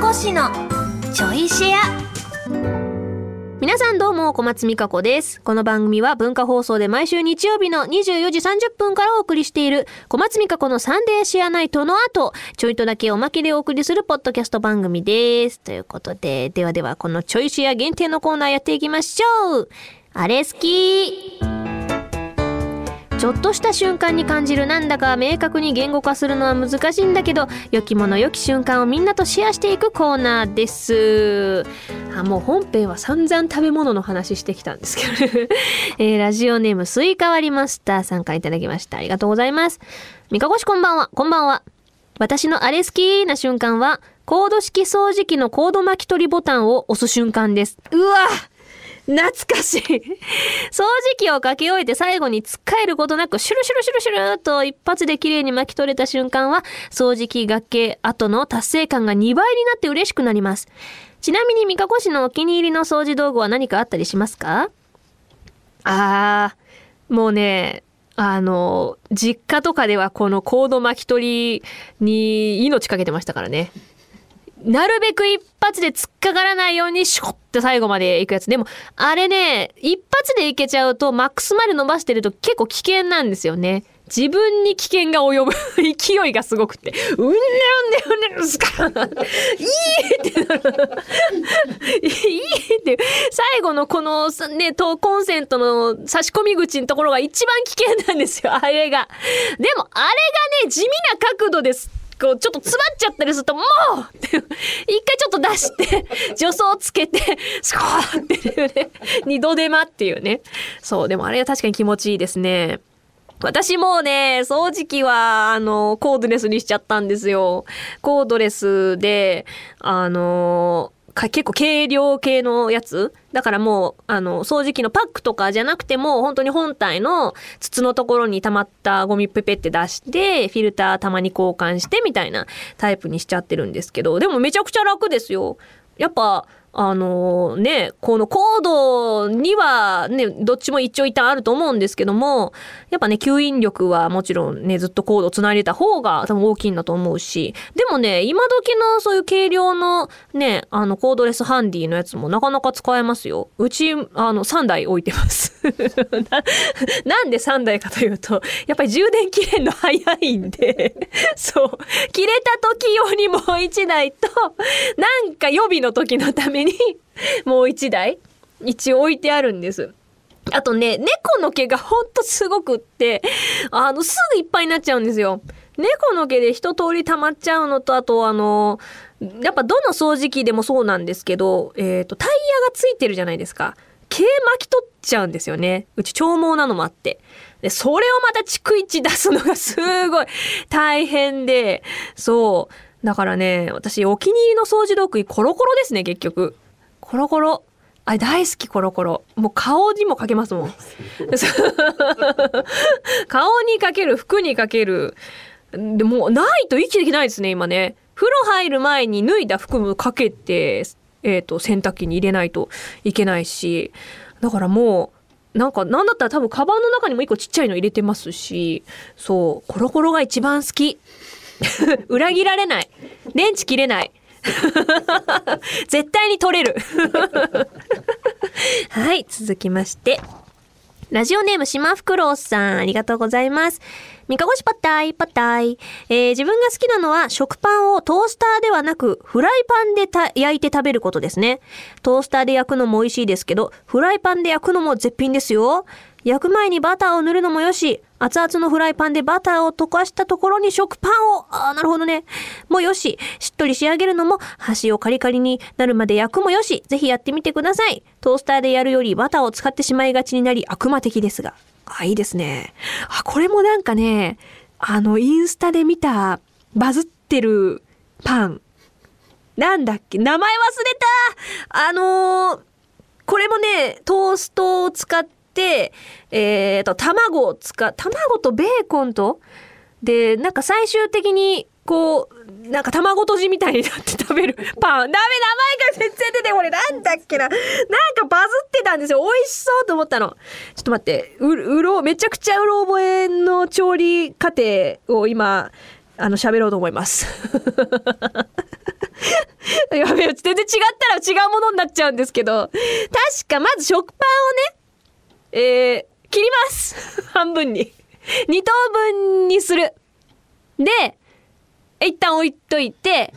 こ氏のちょいシェア。皆さんどうも小松美香子です。この番組は文化放送で毎週日曜日の24時30分からお送りしている小松美香子のサンデーシェアナイトの後ちょいとだけおまけでお送りするポッドキャスト番組です。ということでではではこのちょいシェア限定のコーナーやっていきましょう。あれ好き。ちょっとした瞬間に感じるなんだか明確に言語化するのは難しいんだけど良きもの良き瞬間をみんなとシェアしていくコーナーです。あもう本編は散々食べ物の話してきたんですけど、えー、ラジオネームスイカ割りマスター参加いただきました。ありがとうございます。三かしこんばんは。こんばんは。私のあれ好きな瞬間はコード式掃除機のコード巻き取りボタンを押す瞬間です。うわ！懐かしい掃除機をかけ終えて最後につっかえることなくシュルシュルシュルシュルと一発で綺麗に巻き取れた瞬間は掃除機がけ後の達成感が2倍になって嬉しくなります。ちなみに三カ市のお気に入りの掃除道具は何かあったりしますか？あー、もうね、あの、実家とかではこのコード巻き取りに命かけてましたからね。なるべく一発で突っかからないようにシュコって最後まで行くやつ。でも、あれね、一発でいけちゃうと、マックスまで伸ばしてると結構危険なんですよね。自分に危険が及ぶ 勢いがすごくて、うんねうんねうんねすかいいってなる。いいって、最後のこのね、コンセントの差し込み口のところが一番危険なんですよ、あれが。でも、あれがね、地味な角度です。こう、ちょっと詰まっちゃったりすると、もうって、一回ちょっと出して、助走つけて、スコーっていうね、二度手間っていうね。そう、でもあれは確かに気持ちいいですね。私もね、掃除機は、あの、コードレスにしちゃったんですよ。コードレスで、あの、結構軽量系のやつ？だからもう、あの、掃除機のパックとかじゃなくても、本当に本体の筒のところに溜まったゴミペペって出して、フィルターたまに交換してみたいなタイプにしちゃってるんですけど、でもめちゃくちゃ楽ですよ。やっぱ、あのね、このコードにはね、どっちも一長一短あると思うんですけども、やっぱね、吸引力はもちろんね、ずっとコードを繋いでた方が多分大きいんだと思うし、でもね、今時のそういう軽量のね、あの、コードレスハンディのやつもなかなか使えますよ。うち、あの、3台置いてます な。なんで3台かというと、やっぱり充電切れるの早いんで そう、切れた時用にもう1台と、なんか予備の時のためめに もう一台一応置いてあるんです。あとね、猫の毛がほんとすごくって、あの、すぐいっぱいになっちゃうんですよ。猫の毛で一通り溜まっちゃうのと、あとあの、やっぱどの掃除機でもそうなんですけど、えっ、ー、と、タイヤがついてるじゃないですか。毛巻き取っちゃうんですよね。うち長毛なのもあって。で、それをまた逐一出すのがすごい大変で、そう。だからね、私お気に入りの掃除道具コロコロですね、結局。コロコロ。あれ大好きコロコロ。もう顔にもかけますもん。顔にかける、服にかける。でもないと息できないですね、今ね。風呂入る前に脱いだ服もかけて、えっ、ー、と、洗濯機に入れないといけないし。だからもう、なんか、なんだったら多分カバンの中にも一個ちっちゃいの入れてますし、そう、コロコロが一番好き。裏切られない。電池切れない。絶対に取れる。はい、続きまして。ラジオネームしまふくろうさん、ありがとうございます。みかごしパッタイ、パッタイ。えー、自分が好きなのは食パンをトースターではなくフライパンで焼いて食べることですね。トースターで焼くのも美味しいですけど、フライパンで焼くのも絶品ですよ。焼く前にバターを塗るのもよし、熱々のフライパンでバターを溶かしたところに食パンを、ああ、なるほどね。もよし、しっとり仕上げるのも、端をカリカリになるまで焼くもよし、ぜひやってみてください。トースターでやるよりバターを使ってしまいがちになり悪魔的ですが。あ、いいですね。あ、これもなんかね、あの、インスタで見た、バズってるパン。なんだっけ名前忘れたあのー、これもね、トーストを使っ、て、えっ、ー、と、卵を使う、卵とベーコンと、で、なんか最終的に、こう、なんか卵とじみたいになって食べるパン。ダメ、名前が全然出てこれ、なんだっけな。なんかバズってたんですよ。美味しそうと思ったの。ちょっと待って、う、うろ、めちゃくちゃうろ覚えの調理過程を今、あの、喋ろうと思います。やべえ、全然違ったら違うものになっちゃうんですけど、確かまず食パンをね、えー、切ります 半分に。2等分にする。で、一旦置いといて、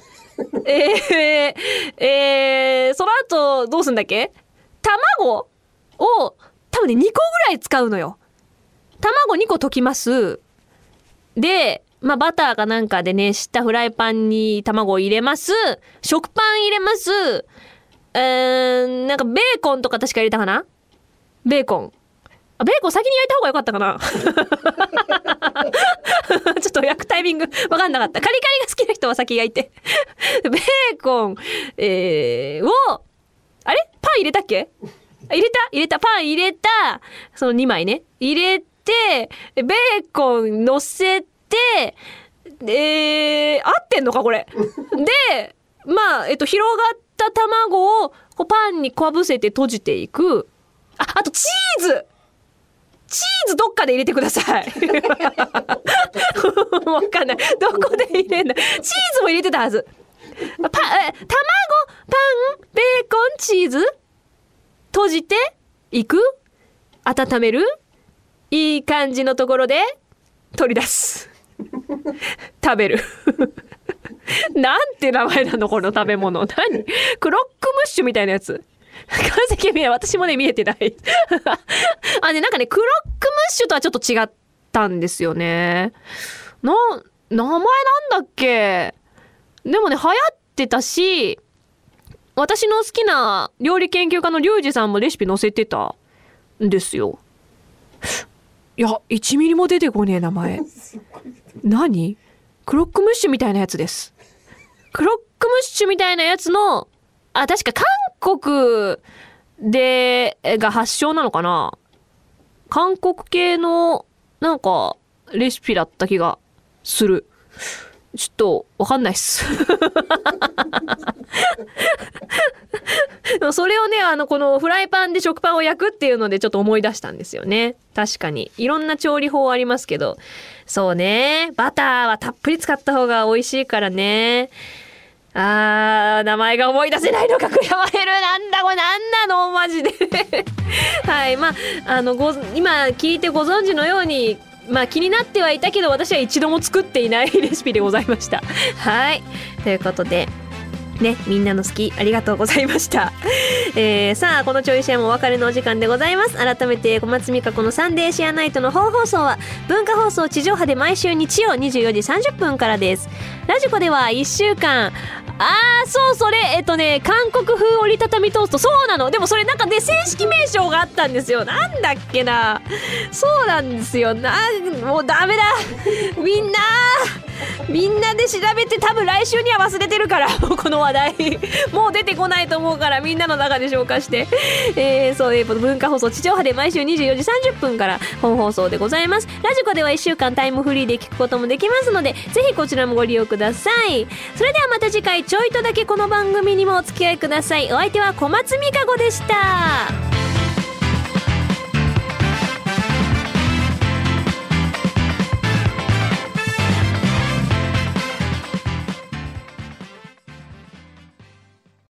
えー、えー、その後、どうすんだっけ？卵を、多分ね、2個ぐらい使うのよ。卵2個溶きます。で、まあ、バターかなんかで熱したフライパンに卵を入れます。食パン入れます。えー、なんかベーコンとか確か入れたかな？ベーコン。ベーコン先に焼いた方がよかったかな ちょっと焼くタイミングわかんなかった。カリカリが好きな人は先焼いて。ベーコン、えー、を、あれ？パン入れたっけ？入れた？入れたパン入れたその2枚ね。入れて、ベーコン乗せて、で、えー、合ってんのかこれ？で、まあ、えっと、広がった卵をこうパンにかぶせて閉じていく。あ、あとチーズチーズどっかで入れてください。わかんない。どこで入れんだ。チーズも入れてたはず。パ、え、卵、パン、ベーコン、チーズ？閉じて？いく？温める？いい感じのところで？取り出す。食べる なんて名前なのこの食べ物。何？クロックムッシュみたいなやつ。完璧見え、私もね、見えてない。あ、ね、なんかね、クロックムッシュとはちょっと違ったんですよね。な、名前なんだっけ？でもね、流行ってたし、私の好きな料理研究家のリュウジさんもレシピ載せてたんですよ。いや、1ミリも出てこねえ名前。何？クロックムッシュみたいなやつです。クロックムッシュみたいなやつの、あ、確か韓国で、が発祥なのかな？韓国系の、なんか、レシピだった気がする。ちょっと、わかんないっす。それをね、あの、このフライパンで食パンを焼くっていうのでちょっと思い出したんですよね。確かに。いろんな調理法ありますけど。そうね。バターはたっぷり使った方が美味しいからね。あー、名前が思い出せないのか、悔やまれる。なんだこれ、なんなのマジではい。まあ、あの、ご、今聞いてご存知のように、まあ気になってはいたけど私は一度も作っていないレシピでございました。はい。ということで、ね、みんなの好きありがとうございました。えー、さあ、このちょいシェアもお別れのお時間でございます。改めて小松美香子のサンデーシェアナイトの本放送は文化放送地上波で毎週日曜24時30分からです。ラジコでは1週間、あー、そう、それ、えっとね、韓国風折りたたみトースト、そうなの。でもそれなんかね、正式名称があったんですよ。なんだっけな。そうなんですよ。な、もうダメだ。みんなみんなで調べて多分来週には忘れてるから、この話題。もう出てこないと思うからみんなの中で消化して。えー、そういう文化放送地上波で毎週24時30分から本放送でございます。ラジコでは1週間タイムフリーで聞くこともできますので、ぜひこちらもご利用ください。それではまた次回ちょいとだけこの番組にもお付き合いください。お相手は小松美香子でした。